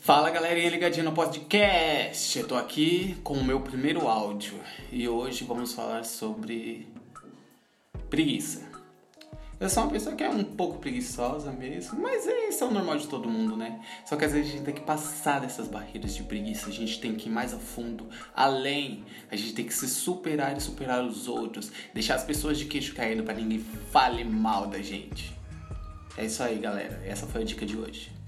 Fala galerinha ligadinha no podcast. Eu tô aqui com o meu primeiro áudio e hoje vamos falar sobre preguiça. Eu sou uma pessoa que é um pouco preguiçosa mesmo, mas é, isso é o normal de todo mundo, né? Só que às vezes a gente tem que passar dessas barreiras de preguiça, a gente tem que ir mais a fundo, além, a gente tem que se superar e superar os outros, deixar as pessoas de queixo caindo para ninguém fale mal da gente. É isso aí, galera. Essa foi a dica de hoje.